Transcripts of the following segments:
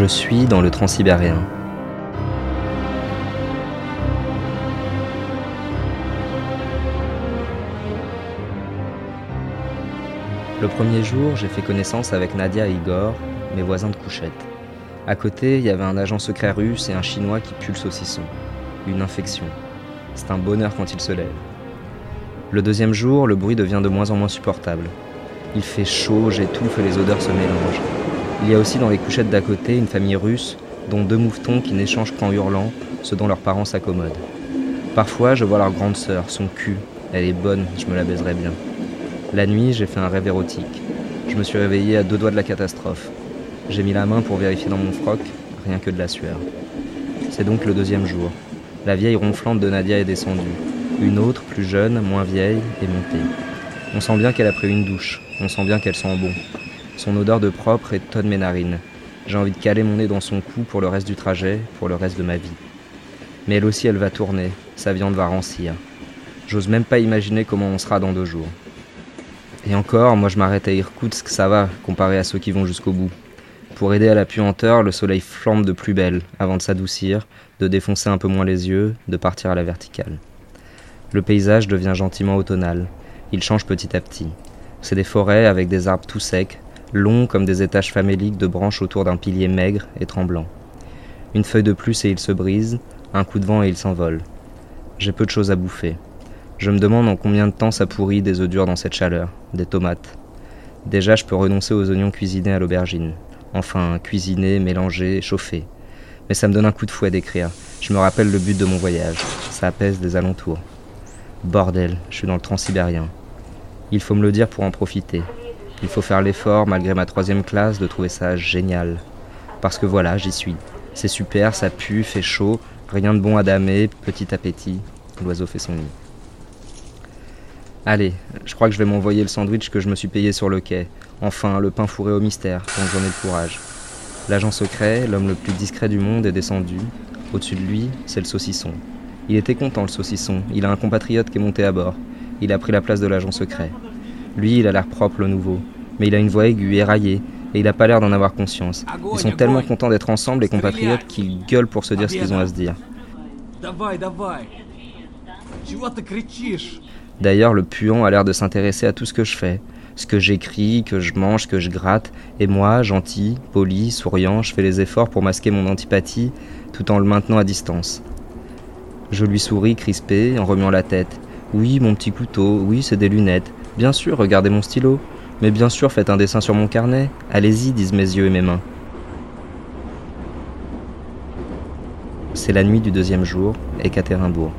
Je suis dans le transsibérien. Le premier jour, j'ai fait connaissance avec Nadia et Igor, mes voisins de couchette. À côté, il y avait un agent secret russe et un chinois qui pue le saucisson. Une infection. C'est un bonheur quand il se lève. Le deuxième jour, le bruit devient de moins en moins supportable. Il fait chaud, j'étouffe et les odeurs se mélangent. Il y a aussi dans les couchettes d'à côté une famille russe, dont deux mouvetons qui n'échangent qu'en hurlant ce dont leurs parents s'accommodent. Parfois, je vois leur grande sœur, son cul. Elle est bonne, je me la baiserais bien. La nuit, j'ai fait un rêve érotique. Je me suis réveillé à deux doigts de la catastrophe. J'ai mis la main pour vérifier dans mon froc, rien que de la sueur. C'est donc le deuxième jour. La vieille ronflante de Nadia est descendue. Une autre, plus jeune, moins vieille, est montée. On sent bien qu'elle a pris une douche. On sent bien qu'elle sent bon. Son odeur de propre étonne mes narines. J'ai envie de caler mon nez dans son cou pour le reste du trajet, pour le reste de ma vie. Mais elle aussi, elle va tourner. Sa viande va rancir. J'ose même pas imaginer comment on sera dans deux jours. Et encore, moi je m'arrête à Irkoutsk, ça va, comparé à ceux qui vont jusqu'au bout. Pour aider à la puanteur, le soleil flambe de plus belle, avant de s'adoucir, de défoncer un peu moins les yeux, de partir à la verticale. Le paysage devient gentiment automnal. Il change petit à petit. C'est des forêts avec des arbres tout secs, longs comme des étages faméliques de branches autour d'un pilier maigre et tremblant. Une feuille de plus et il se brise, un coup de vent et il s'envole. J'ai peu de choses à bouffer. Je me demande en combien de temps ça pourrit des œufs durs dans cette chaleur, des tomates. Déjà, je peux renoncer aux oignons cuisinés à l'aubergine. Enfin, cuisinés, mélangés, chauffés. Mais ça me donne un coup de fouet d'écrire. Je me rappelle le but de mon voyage. Ça apaise les alentours. Bordel, je suis dans le transsibérien. Il faut me le dire pour en profiter. Il faut faire l'effort, malgré ma troisième classe, de trouver ça génial. Parce que voilà, j'y suis. C'est super, ça pue, fait chaud, rien de bon à damer, petit appétit. L'oiseau fait son nid. Allez, je crois que je vais m'envoyer le sandwich que je me suis payé sur le quai. Enfin, le pain fourré au mystère, donc j'en ai le courage. L'agent secret, l'homme le plus discret du monde, est descendu. Au-dessus de lui, c'est le saucisson. Il était content, le saucisson. Il a un compatriote qui est monté à bord. Il a pris la place de l'agent secret. Lui, il a l'air propre, le nouveau. Mais il a une voix aiguë, éraillée, et il n'a pas l'air d'en avoir conscience. Ils sont tellement contents d'être ensemble, les compatriotes, qu'ils gueulent pour se dire ce qu'ils ont à se dire. D'ailleurs, le puant a l'air de s'intéresser à tout ce que je fais. Ce que j'écris, que je mange, que je gratte. Et moi, gentil, poli, souriant, je fais les efforts pour masquer mon antipathie tout en le maintenant à distance. Je lui souris crispé en remuant la tête. Oui, mon petit couteau, oui, c'est des lunettes. Bien sûr, regardez mon stylo. Mais bien sûr, faites un dessin sur mon carnet. Allez-y, disent mes yeux et mes mains. C'est la nuit du deuxième jour, Ekaterinbourg.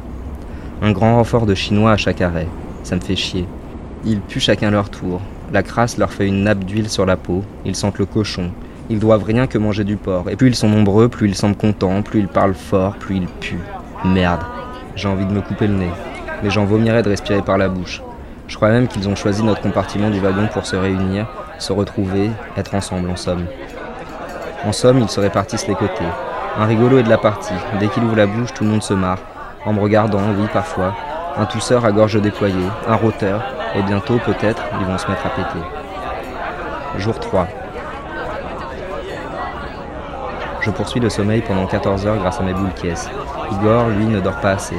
Un grand renfort de Chinois à chaque arrêt. Ça me fait chier. Ils puent chacun leur tour. La crasse leur fait une nappe d'huile sur la peau. Ils sentent le cochon. Ils doivent rien que manger du porc. Et plus ils sont nombreux, plus ils semblent contents, plus ils parlent fort, plus ils puent. Merde. J'ai envie de me couper le nez. Mais j'en vomirais de respirer par la bouche. Je crois même qu'ils ont choisi notre compartiment du wagon pour se réunir, se retrouver, être ensemble en somme. En somme, ils se répartissent les côtés. Un rigolo est de la partie. Dès qu'il ouvre la bouche, tout le monde se marre en me regardant, oui, parfois. Un tousseur à gorge déployée, un roteur, et bientôt, peut-être, ils vont se mettre à péter. Jour 3. Je poursuis le sommeil pendant 14 heures grâce à mes boules caisses. Igor, lui, ne dort pas assez.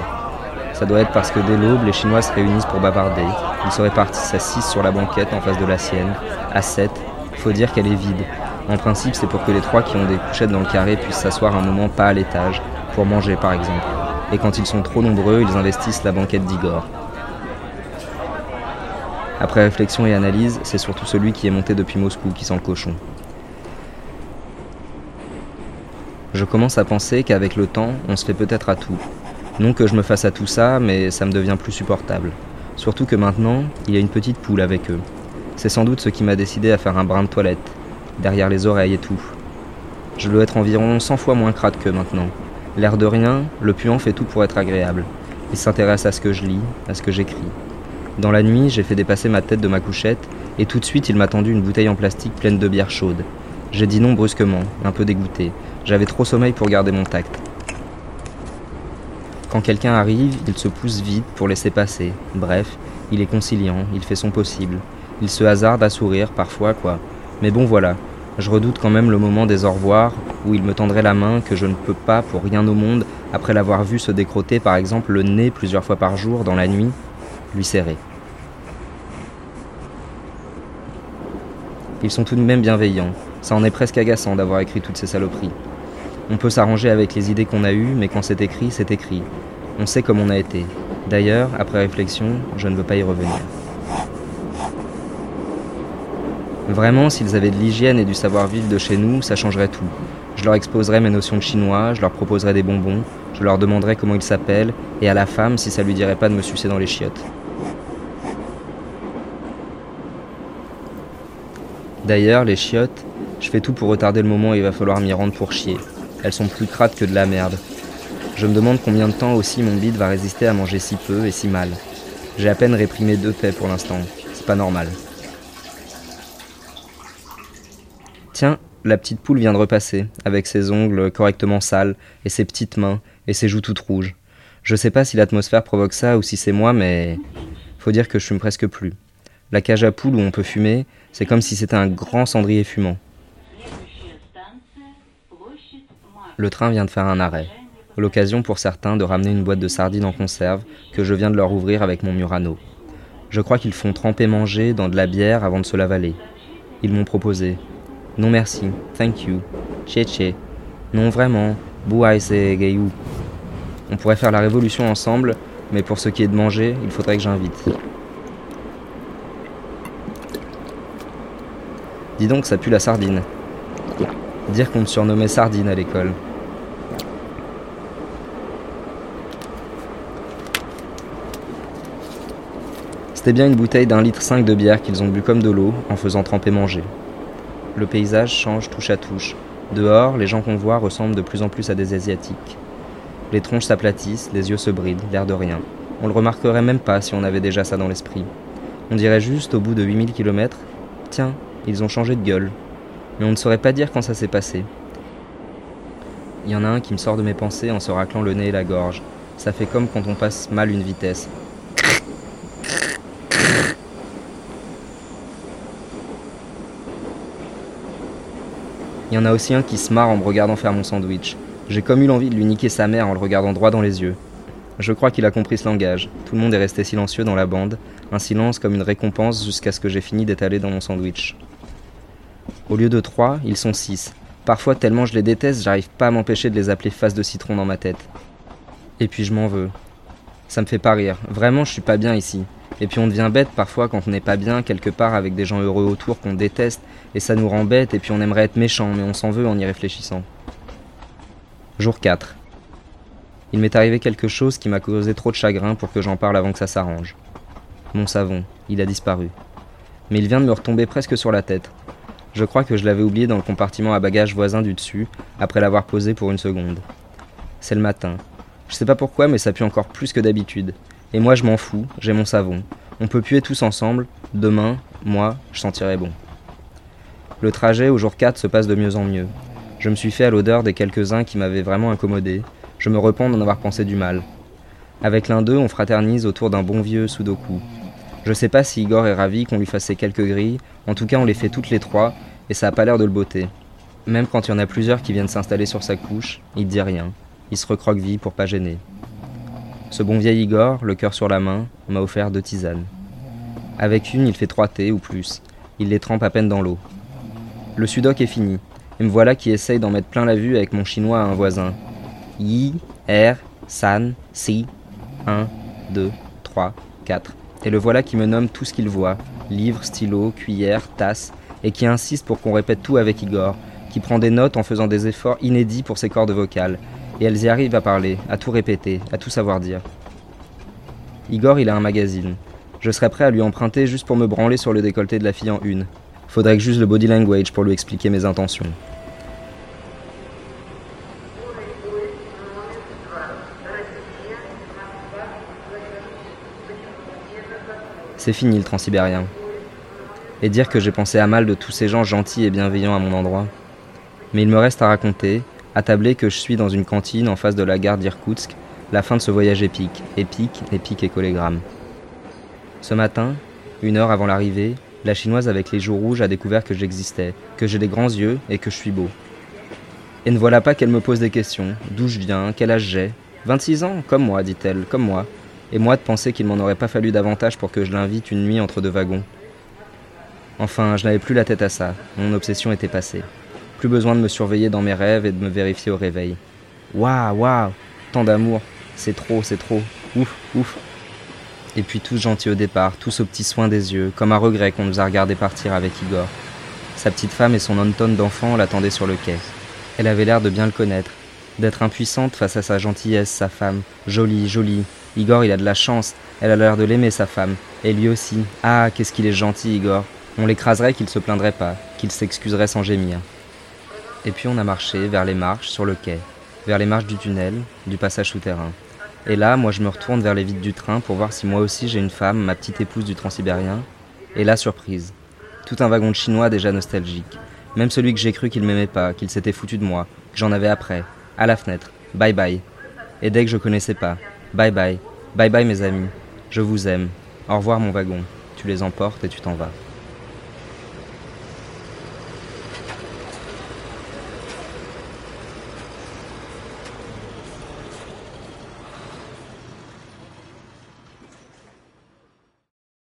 Ça doit être parce que dès l'aube, les Chinois se réunissent pour bavarder. Ils se répartissent à 6 sur la banquette en face de la sienne, à 7. Faut dire qu'elle est vide. En principe, c'est pour que les trois qui ont des couchettes dans le carré puissent s'asseoir un moment pas à l'étage, pour manger par exemple et quand ils sont trop nombreux, ils investissent la banquette d'Igor. Après réflexion et analyse, c'est surtout celui qui est monté depuis Moscou qui sent le cochon. Je commence à penser qu'avec le temps, on se fait peut-être à tout. Non que je me fasse à tout ça, mais ça me devient plus supportable. Surtout que maintenant, il y a une petite poule avec eux. C'est sans doute ce qui m'a décidé à faire un brin de toilette, derrière les oreilles et tout. Je dois être environ 100 fois moins crade que maintenant. L'air de rien, le puant fait tout pour être agréable. Il s'intéresse à ce que je lis, à ce que j'écris. Dans la nuit, j'ai fait dépasser ma tête de ma couchette, et tout de suite il m'a tendu une bouteille en plastique pleine de bière chaude. J'ai dit non brusquement, un peu dégoûté. J'avais trop sommeil pour garder mon tact. Quand quelqu'un arrive, il se pousse vite pour laisser passer. Bref, il est conciliant, il fait son possible. Il se hasarde à sourire parfois, quoi. Mais bon voilà, Je redoute quand même le moment des au revoir où il me tendrait la main que je ne peux pas, pour rien au monde, après l'avoir vu se décroter par exemple le nez plusieurs fois par jour dans la nuit, lui serrer. Ils sont tout de même bienveillants. Ça en est presque agaçant d'avoir écrit toutes ces saloperies. On peut s'arranger avec les idées qu'on a eues, mais quand c'est écrit, c'est écrit. On sait comme on a été. D'ailleurs, après réflexion, je ne veux pas y revenir. Vraiment, s'ils avaient de l'hygiène et du savoir-vivre de chez nous, ça changerait tout. Je leur exposerais mes notions de chinois, je leur proposerais des bonbons, je leur demanderais comment ils s'appellent, et à la femme si ça lui dirait pas de me sucer dans les chiottes. D'ailleurs, les chiottes, je fais tout pour retarder le moment où il va falloir m'y rendre pour chier. Elles sont plus crades que de la merde. Je me demande combien de temps aussi mon bide va résister à manger si peu et si mal. J'ai à peine réprimé deux paix pour l'instant. C'est pas normal. Tiens, la petite poule vient de repasser, avec ses ongles correctement sales, et ses petites mains, et ses joues toutes rouges. Je sais pas si l'atmosphère provoque ça ou si c'est moi, mais faut dire que je fume presque plus. La cage à poules où on peut fumer, c'est comme si c'était un grand cendrier fumant. Le train vient de faire un arrêt. L'occasion pour certains de ramener une boîte de sardines en conserve que je viens de leur ouvrir avec mon Murano. Je crois qu'ils font tremper manger dans de la bière avant de se l'avaler. Ils m'ont proposé non merci, thank you, che Non vraiment, buaise gayou. On pourrait faire la révolution ensemble, mais pour ce qui est de manger, il faudrait que j'invite. Dis donc, ça pue la sardine. Dire qu'on me surnommait sardine à l'école. C'était bien une bouteille d'un litre cinq de bière qu'ils ont bu comme de l'eau en faisant tremper manger. Le paysage change touche à touche. Dehors, les gens qu'on voit ressemblent de plus en plus à des Asiatiques. Les tronches s'aplatissent, les yeux se brident, l'air de rien. On le remarquerait même pas si on avait déjà ça dans l'esprit. On dirait juste au bout de 8000 km Tiens, ils ont changé de gueule. Mais on ne saurait pas dire quand ça s'est passé. Il y en a un qui me sort de mes pensées en se raclant le nez et la gorge. Ça fait comme quand on passe mal une vitesse. Il y en a aussi un qui se marre en me regardant faire mon sandwich. J'ai comme eu l'envie de lui niquer sa mère en le regardant droit dans les yeux. Je crois qu'il a compris ce langage. Tout le monde est resté silencieux dans la bande, un silence comme une récompense jusqu'à ce que j'ai fini d'étaler dans mon sandwich. Au lieu de trois, ils sont six. Parfois, tellement je les déteste, j'arrive pas à m'empêcher de les appeler face de citron dans ma tête. Et puis je m'en veux. Ça me fait pas rire. Vraiment, je suis pas bien ici. Et puis on devient bête parfois quand on n'est pas bien quelque part avec des gens heureux autour qu'on déteste, et ça nous rend bête, et puis on aimerait être méchant, mais on s'en veut en y réfléchissant. Jour 4. Il m'est arrivé quelque chose qui m'a causé trop de chagrin pour que j'en parle avant que ça s'arrange. Mon savon, il a disparu. Mais il vient de me retomber presque sur la tête. Je crois que je l'avais oublié dans le compartiment à bagages voisin du dessus, après l'avoir posé pour une seconde. C'est le matin. Je sais pas pourquoi, mais ça pue encore plus que d'habitude. Et moi je m'en fous, j'ai mon savon. On peut puer tous ensemble, demain, moi, je sentirai bon. Le trajet au jour 4 se passe de mieux en mieux. Je me suis fait à l'odeur des quelques-uns qui m'avaient vraiment incommodé. Je me repens d'en avoir pensé du mal. Avec l'un d'eux, on fraternise autour d'un bon vieux Sudoku. Je sais pas si Igor est ravi qu'on lui fasse quelques grilles, en tout cas on les fait toutes les trois, et ça a pas l'air de le botter. Même quand il y en a plusieurs qui viennent s'installer sur sa couche, il dit rien. Il se recroqueville pour pas gêner. Ce bon vieil Igor, le cœur sur la main, m'a offert deux tisanes. Avec une, il fait trois thés ou plus. Il les trempe à peine dans l'eau. Le sudoc est fini, et me voilà qui essaye d'en mettre plein la vue avec mon chinois à un voisin. Yi, R, San, Si, 1, 2, 3, 4. Et le voilà qui me nomme tout ce qu'il voit livre, stylo, cuillère, tasse, et qui insiste pour qu'on répète tout avec Igor, qui prend des notes en faisant des efforts inédits pour ses cordes vocales, et elles y arrivent à parler, à tout répéter, à tout savoir dire. Igor, il a un magazine. Je serais prêt à lui emprunter juste pour me branler sur le décolleté de la fille en une. Faudrait que j'use le body language pour lui expliquer mes intentions. C'est fini le transsibérien. Et dire que j'ai pensé à mal de tous ces gens gentils et bienveillants à mon endroit. Mais il me reste à raconter, attablé que je suis dans une cantine en face de la gare d'Irkoutsk, la fin de ce voyage épique, épique, épique et collégramme. Ce matin, une heure avant l'arrivée, La chinoise avec les joues rouges a découvert que j'existais, que j'ai des grands yeux et que je suis beau. Et ne voilà pas qu'elle me pose des questions. D'où je viens, quel âge j'ai? 26 ans, comme moi, dit-elle, comme moi. Et moi de penser qu'il m'en aurait pas fallu davantage pour que je l'invite une nuit entre deux wagons. Enfin, je n'avais plus la tête à ça, mon obsession était passée. Plus besoin de me surveiller dans mes rêves et de me vérifier au réveil. Waouh, waouh, tant d'amour, c'est trop, c'est trop, ouf, ouf. Et puis tous gentils au départ, tous aux petits soins des yeux, comme un regret qu'on nous a regardé partir avec Igor. Sa petite femme et son Anton d'enfant l'attendaient sur le quai. Elle avait l'air de bien le connaître, d'être impuissante face à sa gentillesse, sa femme. Jolie, jolie. Igor, il a de la chance. Elle a l'air de l'aimer, sa femme. Et lui aussi. Ah, qu'est-ce qu'il est gentil, Igor. On l'écraserait qu'il se plaindrait pas, qu'il s'excuserait sans gémir. Et puis on a marché vers les marches, sur le quai, vers les marches du tunnel, du passage souterrain. Et là, moi je me retourne vers les vides du train pour voir si moi aussi j'ai une femme, ma petite épouse du transsibérien. Et là, surprise. Tout un wagon de chinois déjà nostalgique. Même celui que j'ai cru qu'il m'aimait pas, qu'il s'était foutu de moi, que j'en avais après. À la fenêtre. Bye bye. Et dès que je connaissais pas. Bye bye. Bye bye mes amis. Je vous aime. Au revoir mon wagon. Tu les emportes et tu t'en vas.